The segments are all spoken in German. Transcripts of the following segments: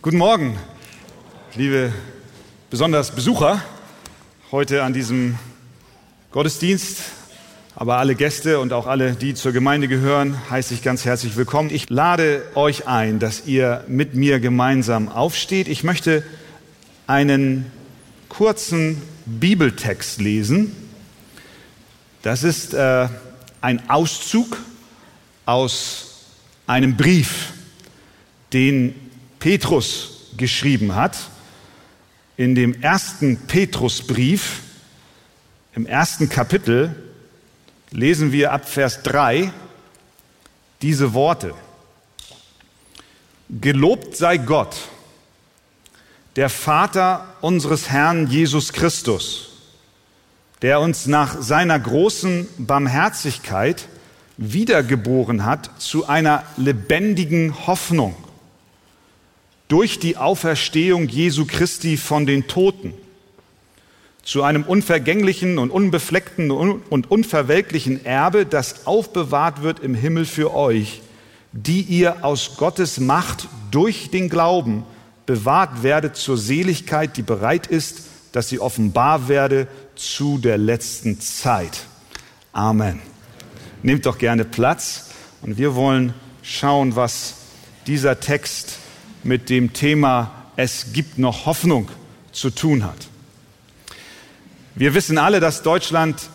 Guten Morgen, liebe besonders Besucher heute an diesem Gottesdienst. Aber alle Gäste und auch alle, die zur Gemeinde gehören, heiße ich ganz herzlich willkommen. Ich lade euch ein, dass ihr mit mir gemeinsam aufsteht. Ich möchte einen kurzen Bibeltext lesen. Das ist äh, ein Auszug aus einem Brief, den Petrus geschrieben hat, in dem ersten Petrusbrief, im ersten Kapitel, lesen wir ab Vers 3 diese Worte. Gelobt sei Gott, der Vater unseres Herrn Jesus Christus, der uns nach seiner großen Barmherzigkeit wiedergeboren hat zu einer lebendigen Hoffnung durch die Auferstehung Jesu Christi von den Toten zu einem unvergänglichen und unbefleckten und unverwelklichen Erbe, das aufbewahrt wird im Himmel für euch, die ihr aus Gottes Macht durch den Glauben bewahrt werdet zur Seligkeit, die bereit ist, dass sie offenbar werde zu der letzten Zeit. Amen. Nehmt doch gerne Platz und wir wollen schauen, was dieser Text mit dem Thema Es gibt noch Hoffnung zu tun hat. Wir wissen alle, dass Deutschland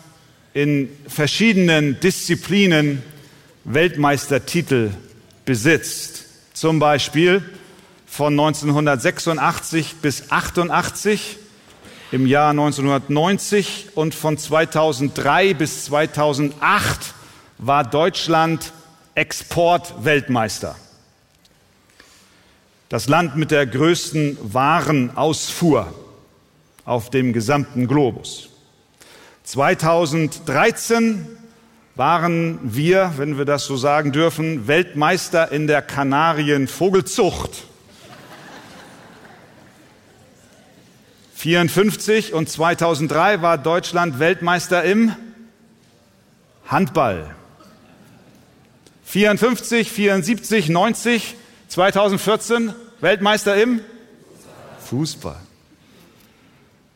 in verschiedenen Disziplinen Weltmeistertitel besitzt. Zum Beispiel von 1986 bis 88 im Jahr 1990 und von 2003 bis 2008 war Deutschland Exportweltmeister das Land mit der größten Warenausfuhr auf dem gesamten Globus. 2013 waren wir, wenn wir das so sagen dürfen, Weltmeister in der Kanarienvogelzucht. 54 und 2003 war Deutschland Weltmeister im Handball. 54, 74, 90, 2014 Weltmeister im Fußball.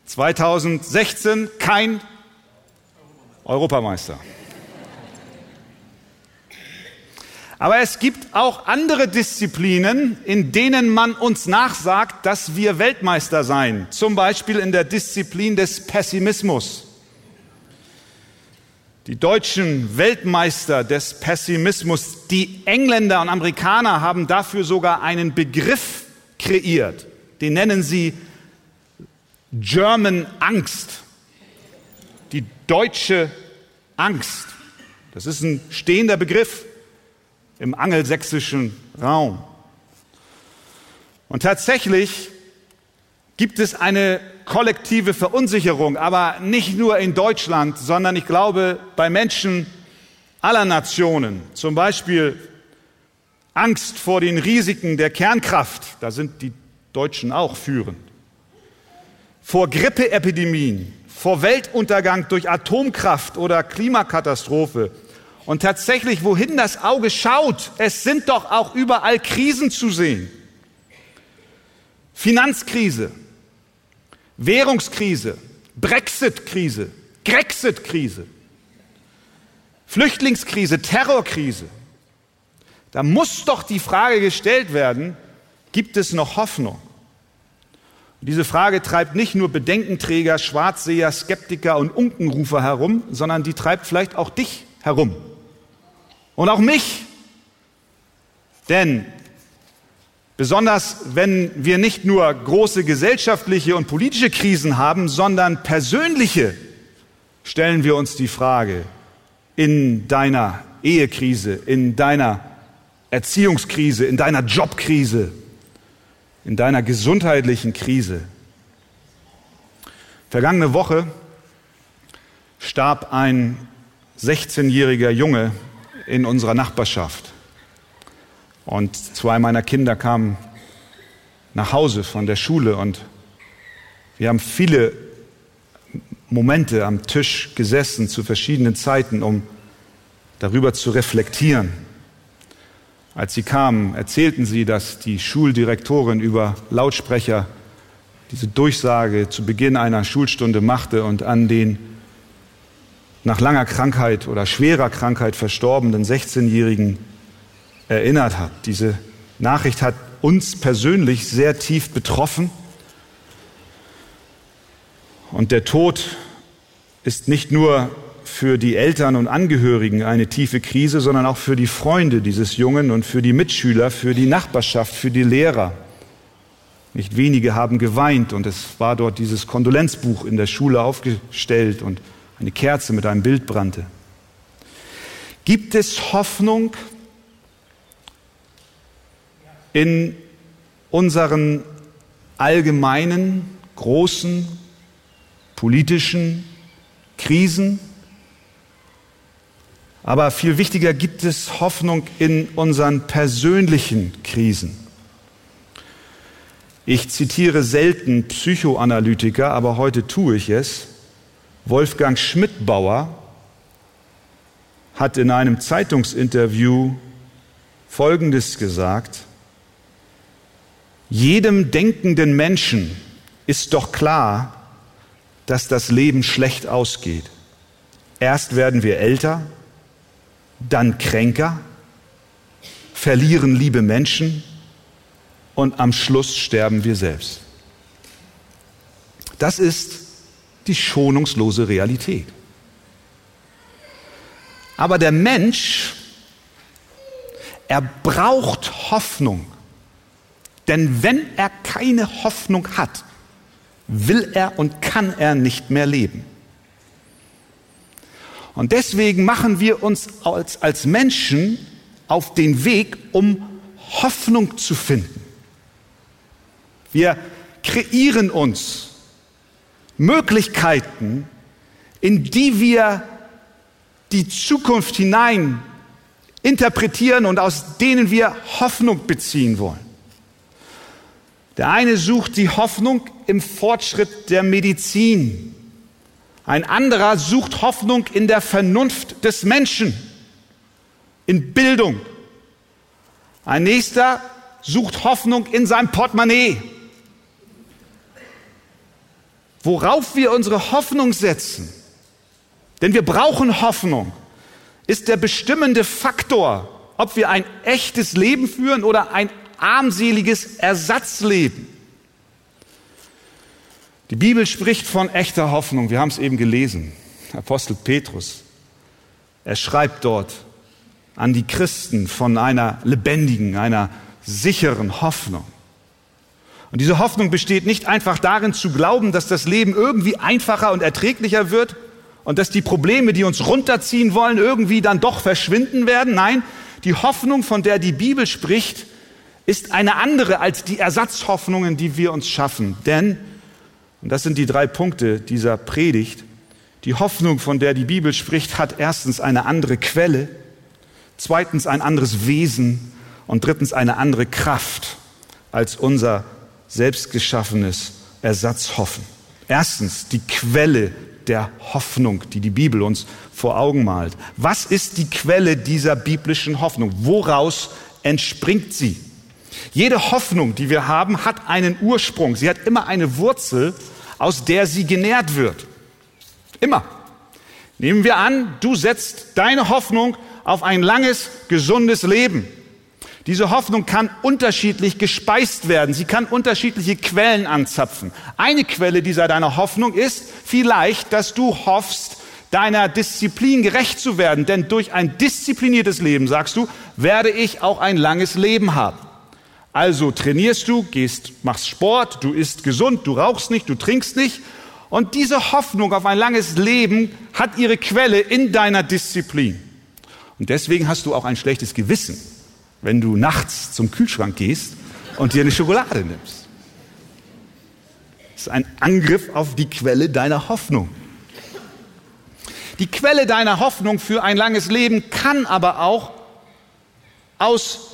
2016 kein Europameister. Aber es gibt auch andere Disziplinen, in denen man uns nachsagt, dass wir Weltmeister seien. Zum Beispiel in der Disziplin des Pessimismus. Die deutschen Weltmeister des Pessimismus, die Engländer und Amerikaner haben dafür sogar einen Begriff kreiert. Den nennen sie German Angst. Die deutsche Angst. Das ist ein stehender Begriff im angelsächsischen Raum. Und tatsächlich gibt es eine kollektive Verunsicherung, aber nicht nur in Deutschland, sondern ich glaube bei Menschen aller Nationen. Zum Beispiel Angst vor den Risiken der Kernkraft, da sind die Deutschen auch führend. Vor Grippeepidemien, vor Weltuntergang durch Atomkraft oder Klimakatastrophe. Und tatsächlich, wohin das Auge schaut, es sind doch auch überall Krisen zu sehen. Finanzkrise, Währungskrise, Brexit-Krise, Grexit-Krise, Flüchtlingskrise, Terrorkrise. Da muss doch die Frage gestellt werden, gibt es noch Hoffnung? Und diese Frage treibt nicht nur Bedenkenträger, Schwarzseher, Skeptiker und Unkenrufer herum, sondern die treibt vielleicht auch dich herum. Und auch mich. Denn Besonders wenn wir nicht nur große gesellschaftliche und politische Krisen haben, sondern persönliche, stellen wir uns die Frage in deiner Ehekrise, in deiner Erziehungskrise, in deiner Jobkrise, in deiner gesundheitlichen Krise. Vergangene Woche starb ein 16-jähriger Junge in unserer Nachbarschaft. Und zwei meiner Kinder kamen nach Hause von der Schule und wir haben viele Momente am Tisch gesessen zu verschiedenen Zeiten, um darüber zu reflektieren. Als sie kamen, erzählten sie, dass die Schuldirektorin über Lautsprecher diese Durchsage zu Beginn einer Schulstunde machte und an den nach langer Krankheit oder schwerer Krankheit verstorbenen 16-Jährigen erinnert hat. Diese Nachricht hat uns persönlich sehr tief betroffen. Und der Tod ist nicht nur für die Eltern und Angehörigen eine tiefe Krise, sondern auch für die Freunde dieses Jungen und für die Mitschüler, für die Nachbarschaft, für die Lehrer. Nicht wenige haben geweint und es war dort dieses Kondolenzbuch in der Schule aufgestellt und eine Kerze mit einem Bild brannte. Gibt es Hoffnung in unseren allgemeinen, großen, politischen Krisen? Aber viel wichtiger gibt es Hoffnung in unseren persönlichen Krisen. Ich zitiere selten Psychoanalytiker, aber heute tue ich es. Wolfgang Schmidtbauer hat in einem Zeitungsinterview Folgendes gesagt. Jedem denkenden Menschen ist doch klar, dass das Leben schlecht ausgeht. Erst werden wir älter, dann kränker, verlieren liebe Menschen und am Schluss sterben wir selbst. Das ist die schonungslose Realität. Aber der Mensch, er braucht Hoffnung. Denn wenn er keine Hoffnung hat, will er und kann er nicht mehr leben. Und deswegen machen wir uns als, als Menschen auf den Weg, um Hoffnung zu finden. Wir kreieren uns Möglichkeiten, in die wir die Zukunft hinein interpretieren und aus denen wir Hoffnung beziehen wollen. Der eine sucht die Hoffnung im Fortschritt der Medizin. Ein anderer sucht Hoffnung in der Vernunft des Menschen, in Bildung. Ein nächster sucht Hoffnung in seinem Portemonnaie. Worauf wir unsere Hoffnung setzen, denn wir brauchen Hoffnung, ist der bestimmende Faktor, ob wir ein echtes Leben führen oder ein armseliges Ersatzleben. Die Bibel spricht von echter Hoffnung. Wir haben es eben gelesen. Apostel Petrus. Er schreibt dort an die Christen von einer lebendigen, einer sicheren Hoffnung. Und diese Hoffnung besteht nicht einfach darin zu glauben, dass das Leben irgendwie einfacher und erträglicher wird und dass die Probleme, die uns runterziehen wollen, irgendwie dann doch verschwinden werden. Nein, die Hoffnung, von der die Bibel spricht, ist eine andere als die Ersatzhoffnungen, die wir uns schaffen. Denn und das sind die drei Punkte dieser Predigt. Die Hoffnung, von der die Bibel spricht, hat erstens eine andere Quelle, zweitens ein anderes Wesen und drittens eine andere Kraft als unser selbstgeschaffenes Ersatzhoffen. Erstens die Quelle der Hoffnung, die die Bibel uns vor Augen malt. Was ist die Quelle dieser biblischen Hoffnung? Woraus entspringt sie? Jede Hoffnung, die wir haben, hat einen Ursprung. Sie hat immer eine Wurzel, aus der sie genährt wird. Immer. Nehmen wir an, du setzt deine Hoffnung auf ein langes, gesundes Leben. Diese Hoffnung kann unterschiedlich gespeist werden. Sie kann unterschiedliche Quellen anzapfen. Eine Quelle dieser deiner Hoffnung ist vielleicht, dass du hoffst, deiner Disziplin gerecht zu werden. Denn durch ein diszipliniertes Leben, sagst du, werde ich auch ein langes Leben haben. Also trainierst du, gehst, machst Sport, du isst gesund, du rauchst nicht, du trinkst nicht. Und diese Hoffnung auf ein langes Leben hat ihre Quelle in deiner Disziplin. Und deswegen hast du auch ein schlechtes Gewissen, wenn du nachts zum Kühlschrank gehst und dir eine Schokolade nimmst. Das ist ein Angriff auf die Quelle deiner Hoffnung. Die Quelle deiner Hoffnung für ein langes Leben kann aber auch aus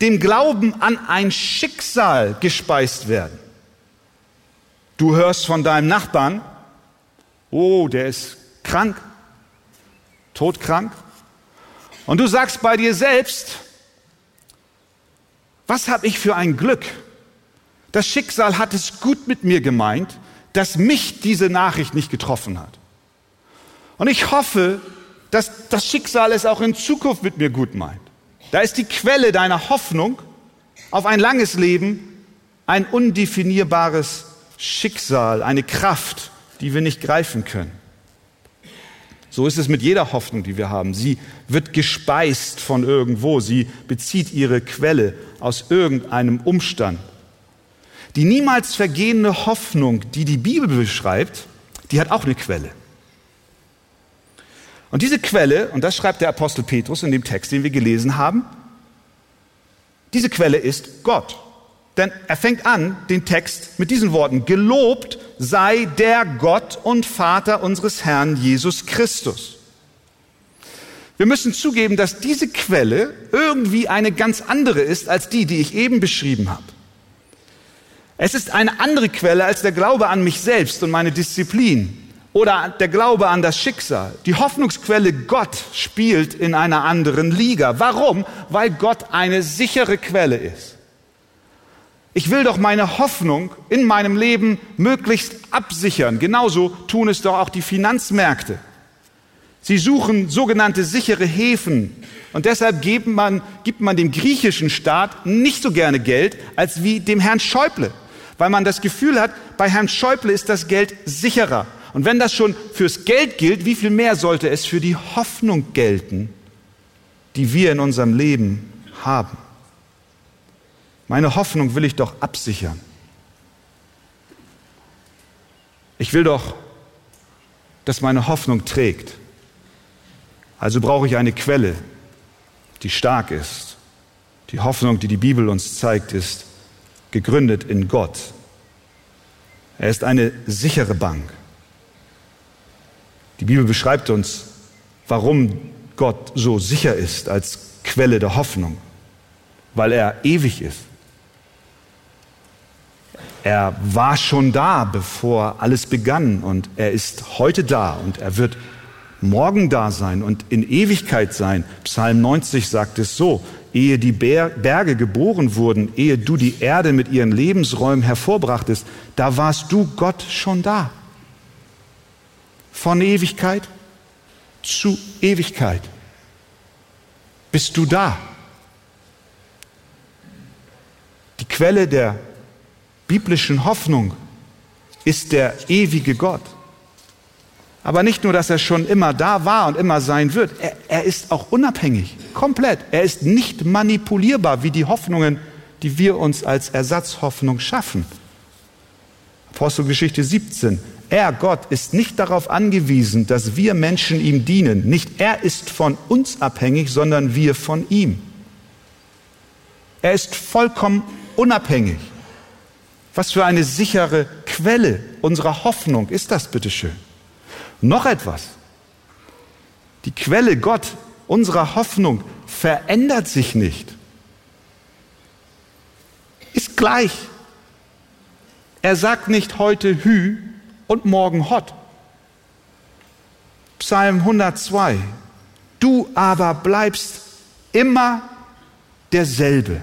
dem Glauben an ein Schicksal gespeist werden. Du hörst von deinem Nachbarn, oh, der ist krank, todkrank. Und du sagst bei dir selbst, Was habe ich für ein Glück? Das Schicksal hat es gut mit mir gemeint, dass mich diese Nachricht nicht getroffen hat. Und ich hoffe, dass das Schicksal es auch in Zukunft mit mir gut meint. Da ist die Quelle deiner Hoffnung auf ein langes Leben ein undefinierbares Schicksal, eine Kraft, die wir nicht greifen können. So ist es mit jeder Hoffnung, die wir haben. Sie wird gespeist von irgendwo. Sie bezieht ihre Quelle aus irgendeinem Umstand. Die niemals vergehende Hoffnung, die die Bibel beschreibt, die hat auch eine Quelle. Und diese Quelle, und das schreibt der Apostel Petrus in dem Text, den wir gelesen haben, diese Quelle ist Gott. Denn er fängt an, den Text mit diesen Worten, gelobt sei der Gott und Vater unseres Herrn Jesus Christus. Wir müssen zugeben, dass diese Quelle irgendwie eine ganz andere ist als die, die ich eben beschrieben habe. Es ist eine andere Quelle als der Glaube an mich selbst und meine Disziplin oder der Glaube an das Schicksal. Die Hoffnungsquelle Gott spielt in einer anderen Liga. Warum? Weil Gott eine sichere Quelle ist. Ich will doch meine Hoffnung in meinem Leben möglichst absichern. Genauso tun es doch auch die Finanzmärkte. Sie suchen sogenannte sichere Häfen. Und deshalb gibt man, gibt man dem griechischen Staat nicht so gerne Geld als wie dem Herrn Schäuble. Weil man das Gefühl hat, bei Herrn Schäuble ist das Geld sicherer. Und wenn das schon fürs Geld gilt, wie viel mehr sollte es für die Hoffnung gelten, die wir in unserem Leben haben? Meine Hoffnung will ich doch absichern. Ich will doch, dass meine Hoffnung trägt. Also brauche ich eine Quelle, die stark ist. Die Hoffnung, die die Bibel uns zeigt, ist gegründet in Gott. Er ist eine sichere Bank. Die Bibel beschreibt uns, warum Gott so sicher ist als Quelle der Hoffnung, weil er ewig ist. Er war schon da, bevor alles begann und er ist heute da und er wird morgen da sein und in Ewigkeit sein. Psalm 90 sagt es so, ehe die Berge geboren wurden, ehe du die Erde mit ihren Lebensräumen hervorbrachtest, da warst du Gott schon da. Von Ewigkeit zu Ewigkeit bist du da. Die Quelle der biblischen Hoffnung ist der ewige Gott. Aber nicht nur, dass er schon immer da war und immer sein wird, er, er, ist auch unabhängig, komplett. Er ist nicht manipulierbar wie die Hoffnungen, die wir uns als Ersatzhoffnung schaffen. Apostelgeschichte 17. Er, Gott, ist nicht darauf angewiesen, dass wir Menschen ihm dienen. Nicht er ist von uns abhängig, sondern wir von ihm. Er ist vollkommen unabhängig. Was für eine sichere Quelle unserer Hoffnung ist das, bitteschön. Noch etwas. Die Quelle Gott unserer Hoffnung verändert sich nicht. Ist gleich. Er sagt nicht heute Hü und morgen Hot. Psalm 102. Du aber bleibst immer derselbe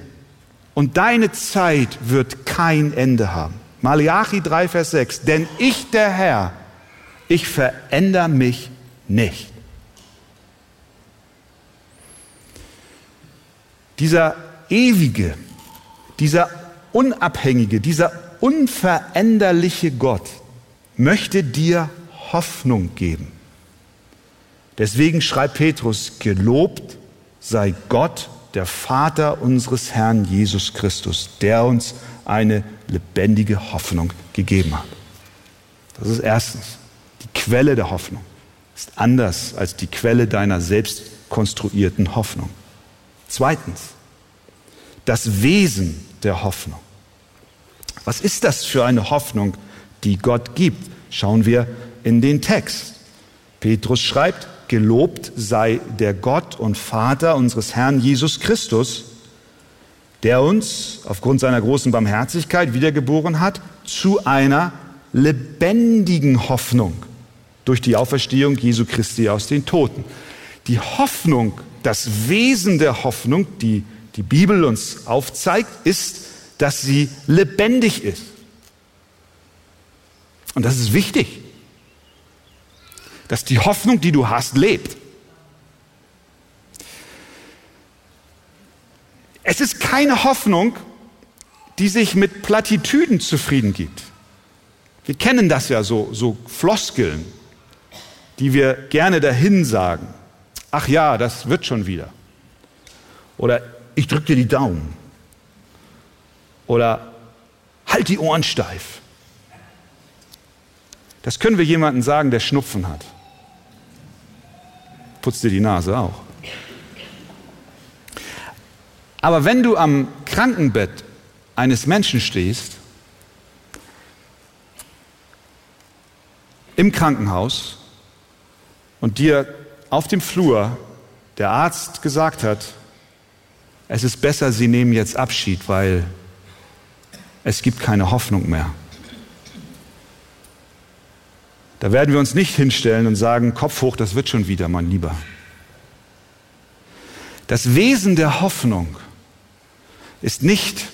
und deine Zeit wird kein Ende haben. Malachi 3, Vers 6. Denn ich, der Herr, ich verändere mich nicht. Dieser ewige, dieser unabhängige, dieser unveränderliche Gott möchte dir Hoffnung geben. Deswegen schreibt Petrus, gelobt sei Gott, der Vater unseres Herrn Jesus Christus, der uns eine lebendige Hoffnung gegeben hat. Das ist erstens. Die Quelle der Hoffnung ist anders als die Quelle deiner selbst konstruierten Hoffnung. Zweitens, das Wesen der Hoffnung. Was ist das für eine Hoffnung, die Gott gibt? Schauen wir in den Text. Petrus schreibt, Gelobt sei der Gott und Vater unseres Herrn Jesus Christus, der uns aufgrund seiner großen Barmherzigkeit wiedergeboren hat zu einer lebendigen Hoffnung durch die Auferstehung Jesu Christi aus den Toten. Die Hoffnung, das Wesen der Hoffnung, die die Bibel uns aufzeigt, ist, dass sie lebendig ist. Und das ist wichtig, dass die Hoffnung, die du hast, lebt. Es ist keine Hoffnung, die sich mit Plattitüden zufrieden gibt. Wir kennen das ja so, so Floskeln, die wir gerne dahin sagen. Ach ja, das wird schon wieder. Oder ich drücke dir die Daumen. Oder halt die Ohren steif. Das können wir jemandem sagen, der Schnupfen hat. Putz dir die Nase auch. Aber wenn du am Krankenbett eines Menschen stehst, im Krankenhaus und dir auf dem Flur der Arzt gesagt hat, es ist besser, Sie nehmen jetzt Abschied, weil es gibt keine Hoffnung mehr. Da werden wir uns nicht hinstellen und sagen, Kopf hoch, das wird schon wieder, mein Lieber. Das Wesen der Hoffnung ist nicht,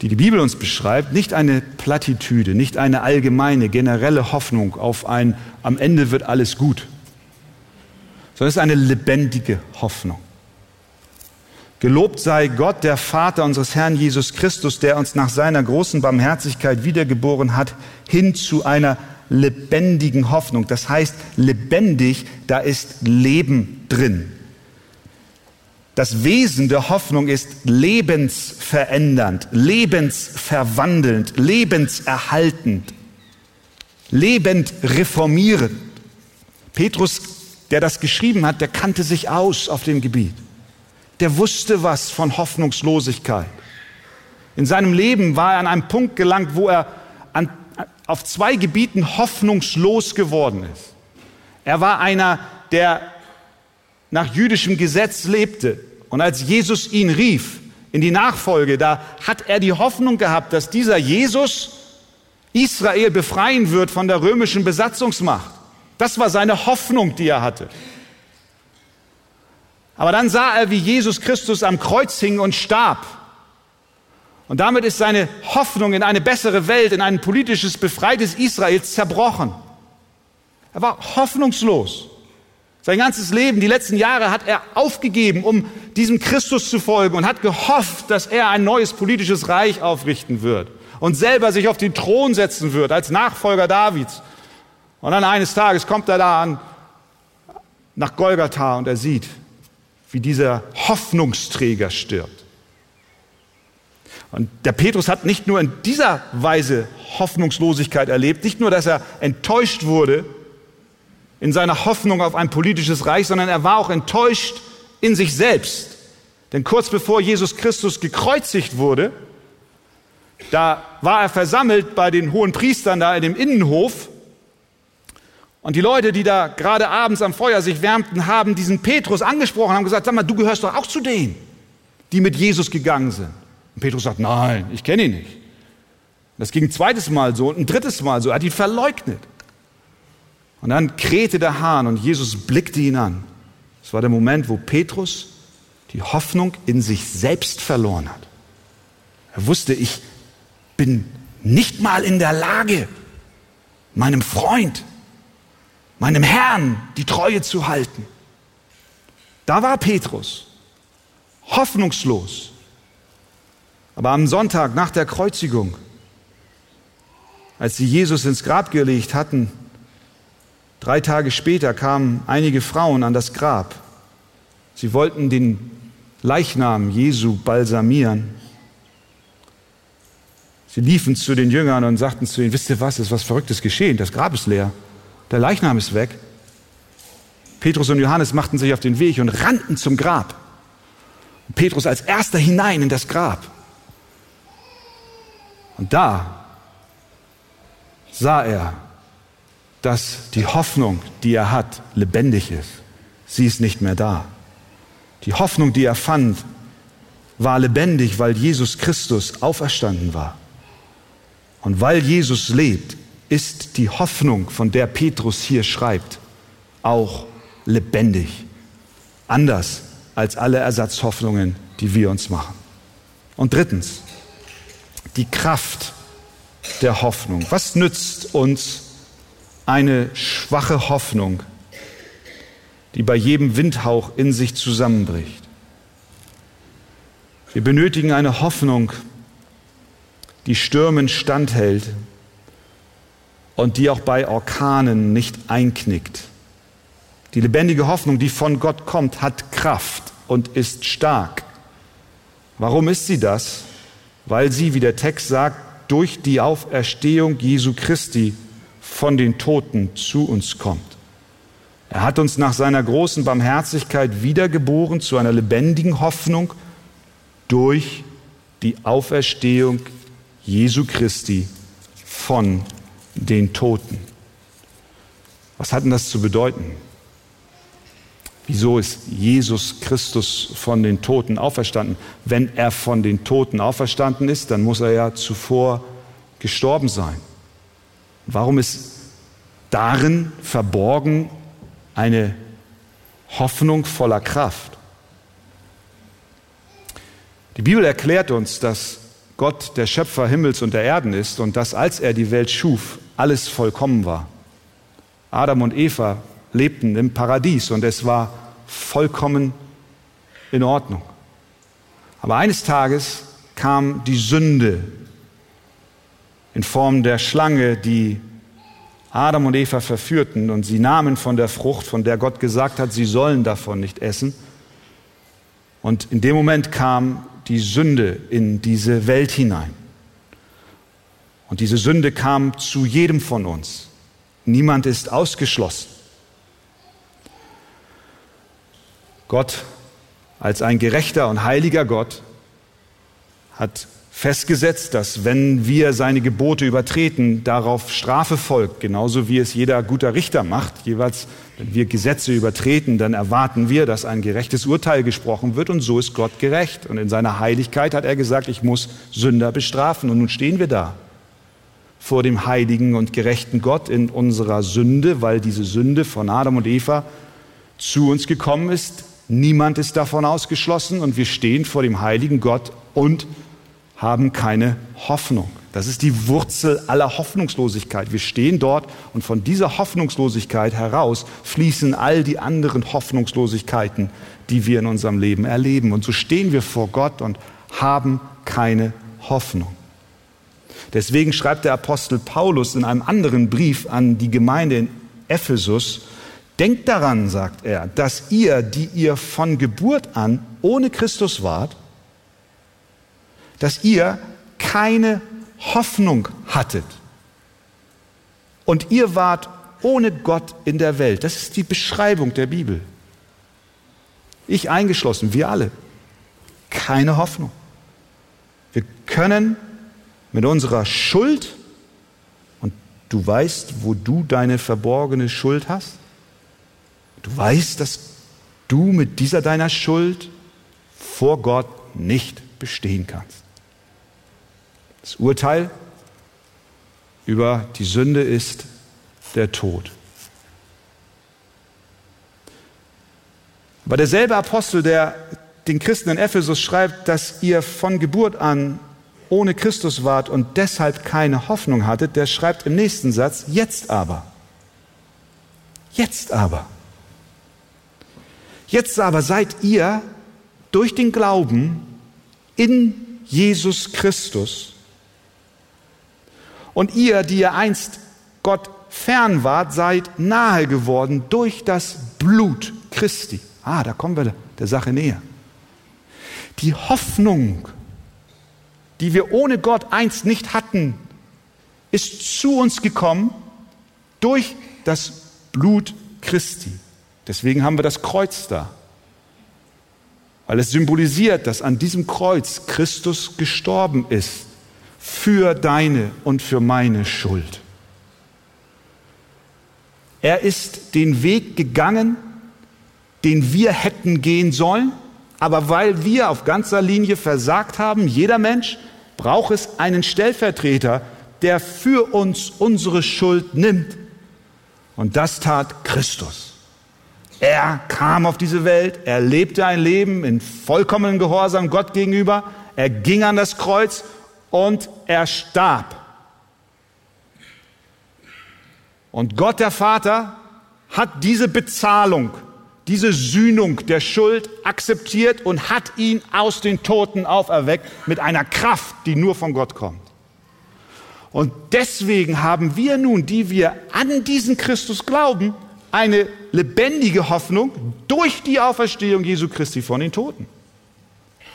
die die Bibel uns beschreibt, nicht eine Plattitüde, nicht eine allgemeine, generelle Hoffnung auf ein, am Ende wird alles gut, sondern es ist eine lebendige Hoffnung. Gelobt sei Gott, der Vater unseres Herrn Jesus Christus, der uns nach seiner großen Barmherzigkeit wiedergeboren hat, hin zu einer lebendigen Hoffnung. Das heißt, lebendig, da ist Leben drin. Das Wesen der Hoffnung ist lebensverändernd, lebensverwandelnd, lebenserhaltend, lebend reformierend. Petrus, der das geschrieben hat, der kannte sich aus auf dem Gebiet der wusste was von Hoffnungslosigkeit. In seinem Leben war er an einem Punkt gelangt, wo er an, auf zwei Gebieten hoffnungslos geworden ist. Er war einer, der nach jüdischem Gesetz lebte. Und als Jesus ihn rief in die Nachfolge, da hat er die Hoffnung gehabt, dass dieser Jesus Israel befreien wird von der römischen Besatzungsmacht. Das war seine Hoffnung, die er hatte. Aber dann sah er, wie Jesus Christus am Kreuz hing und starb. Und damit ist seine Hoffnung in eine bessere Welt, in ein politisches, befreites Israel zerbrochen. Er war hoffnungslos. Sein ganzes Leben, die letzten Jahre hat er aufgegeben, um diesem Christus zu folgen und hat gehofft, dass er ein neues politisches Reich aufrichten wird und selber sich auf den Thron setzen wird als Nachfolger Davids. Und dann eines Tages kommt er da an, nach Golgatha und er sieht, wie dieser Hoffnungsträger stirbt. Und der Petrus hat nicht nur in dieser Weise Hoffnungslosigkeit erlebt, nicht nur, dass er enttäuscht wurde in seiner Hoffnung auf ein politisches Reich, sondern er war auch enttäuscht in sich selbst. Denn kurz bevor Jesus Christus gekreuzigt wurde, da war er versammelt bei den hohen Priestern da in dem Innenhof und die Leute, die da gerade abends am Feuer sich wärmten, haben diesen Petrus angesprochen, haben gesagt, sag mal, du gehörst doch auch zu denen, die mit Jesus gegangen sind. Und Petrus sagt, nein, ich kenne ihn nicht. Das ging ein zweites Mal so und ein drittes Mal so. Er hat ihn verleugnet. Und dann krähte der Hahn und Jesus blickte ihn an. Das war der Moment, wo Petrus die Hoffnung in sich selbst verloren hat. Er wusste, ich bin nicht mal in der Lage, meinem Freund meinem Herrn die Treue zu halten. Da war Petrus, hoffnungslos. Aber am Sonntag nach der Kreuzigung, als sie Jesus ins Grab gelegt hatten, drei Tage später kamen einige Frauen an das Grab. Sie wollten den Leichnam Jesu balsamieren. Sie liefen zu den Jüngern und sagten zu ihnen, wisst ihr was, ist was Verrücktes geschehen, das Grab ist leer. Der Leichnam ist weg. Petrus und Johannes machten sich auf den Weg und rannten zum Grab. Petrus als erster hinein in das Grab. Und da sah er, dass die Hoffnung, die er hat, lebendig ist. Sie ist nicht mehr da. Die Hoffnung, die er fand, war lebendig, weil Jesus Christus auferstanden war. Und weil Jesus lebt, ist die Hoffnung, von der Petrus hier schreibt, auch lebendig. Anders als alle Ersatzhoffnungen, die wir uns machen. Und drittens, die Kraft der Hoffnung. Was nützt uns eine schwache Hoffnung, die bei jedem Windhauch in sich zusammenbricht? Wir benötigen eine Hoffnung, die Stürmen standhält und die auch bei Orkanen nicht einknickt. Die lebendige Hoffnung, die von Gott kommt, hat Kraft und ist stark. Warum ist sie das? Weil sie, wie der Text sagt, durch die Auferstehung Jesu Christi von den Toten zu uns kommt. Er hat uns nach seiner großen Barmherzigkeit wiedergeboren zu einer lebendigen Hoffnung durch die Auferstehung Jesu Christi von den Toten. Was hat denn das zu bedeuten? Wieso ist Jesus Christus von den Toten auferstanden? Wenn er von den Toten auferstanden ist, dann muss er ja zuvor gestorben sein. Warum ist darin verborgen eine Hoffnung voller Kraft? Die Bibel erklärt uns, dass Gott der Schöpfer Himmels und der Erden ist und dass als er die Welt schuf, alles vollkommen war. Adam und Eva lebten im Paradies und es war vollkommen in Ordnung. Aber eines Tages kam die Sünde in Form der Schlange, die Adam und Eva verführten und sie nahmen von der Frucht, von der Gott gesagt hat, sie sollen davon nicht essen. Und in dem Moment kam die Sünde in diese Welt hinein. Und diese Sünde kam zu jedem von uns. Niemand ist ausgeschlossen. Gott als ein gerechter und heiliger Gott hat festgesetzt, dass wenn wir seine Gebote übertreten, darauf Strafe folgt, genauso wie es jeder guter Richter macht. Jeweils, wenn wir Gesetze übertreten, dann erwarten wir, dass ein gerechtes Urteil gesprochen wird und so ist Gott gerecht. Und in seiner Heiligkeit hat er gesagt, ich muss Sünder bestrafen. Und nun stehen wir da vor dem heiligen und gerechten Gott in unserer Sünde, weil diese Sünde von Adam und Eva zu uns gekommen ist. Niemand ist davon ausgeschlossen und wir stehen vor dem heiligen Gott und haben keine Hoffnung. Das ist die Wurzel aller Hoffnungslosigkeit. Wir stehen dort und von dieser Hoffnungslosigkeit heraus fließen all die anderen Hoffnungslosigkeiten, die wir in unserem Leben erleben. Und so stehen wir vor Gott und haben keine Hoffnung. Deswegen schreibt der Apostel Paulus in einem anderen Brief an die Gemeinde in Ephesus, Denkt daran, sagt er, dass ihr, die ihr von Geburt an ohne Christus wart, dass ihr keine Hoffnung hattet. Und ihr wart ohne Gott in der Welt. Das ist die Beschreibung der Bibel. Ich eingeschlossen, wir alle. Keine Hoffnung. Wir können mit unserer Schuld, und du weißt, wo du deine verborgene Schuld hast, du weißt, dass du mit dieser deiner Schuld vor Gott nicht bestehen kannst. Das Urteil über die Sünde ist der Tod. Aber derselbe Apostel, der den Christen in Ephesus schreibt, dass ihr von Geburt an ohne Christus wart und deshalb keine Hoffnung hattet, der schreibt im nächsten Satz, jetzt aber. Jetzt aber. Jetzt aber seid ihr durch den Glauben in Jesus Christus und ihr, die ihr einst Gott fern wart, seid nahe geworden durch das Blut Christi. Ah, da kommen wir der Sache näher. Die Hoffnung, die wir ohne Gott einst nicht hatten, ist zu uns gekommen durch das Blut Christi. Deswegen haben wir das Kreuz da. Weil es symbolisiert, dass an diesem Kreuz Christus gestorben ist für deine und für meine Schuld. Er ist den Weg gegangen, den wir hätten gehen sollen, aber weil wir auf ganzer Linie versagt haben, jeder Mensch, braucht es einen Stellvertreter, der für uns unsere Schuld nimmt. Und das tat Christus. Er kam auf diese Welt, er lebte ein Leben in vollkommenem Gehorsam Gott gegenüber, er ging an das Kreuz und er starb. Und Gott der Vater hat diese Bezahlung, diese Sühnung der Schuld akzeptiert und hat ihn aus den Toten auferweckt mit einer Kraft, die nur von Gott kommt. Und deswegen haben wir nun, die wir an diesen Christus glauben, eine lebendige Hoffnung durch die Auferstehung Jesu Christi von den Toten.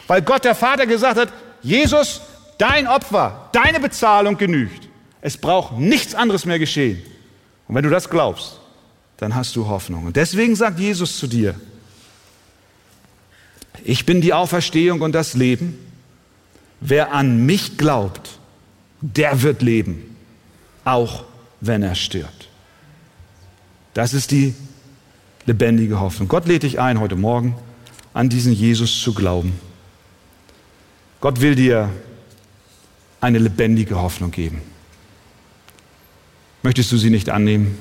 Weil Gott der Vater gesagt hat, Jesus, dein Opfer, deine Bezahlung genügt. Es braucht nichts anderes mehr geschehen. Und wenn du das glaubst, dann hast du Hoffnung. Und deswegen sagt Jesus zu dir, ich bin die Auferstehung und das Leben. Wer an mich glaubt, der wird leben, auch wenn er stirbt. Das ist die lebendige Hoffnung. Gott lädt dich ein, heute Morgen an diesen Jesus zu glauben. Gott will dir eine lebendige Hoffnung geben. Möchtest du sie nicht annehmen?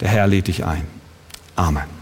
Der Herr lädt dich ein. Amen.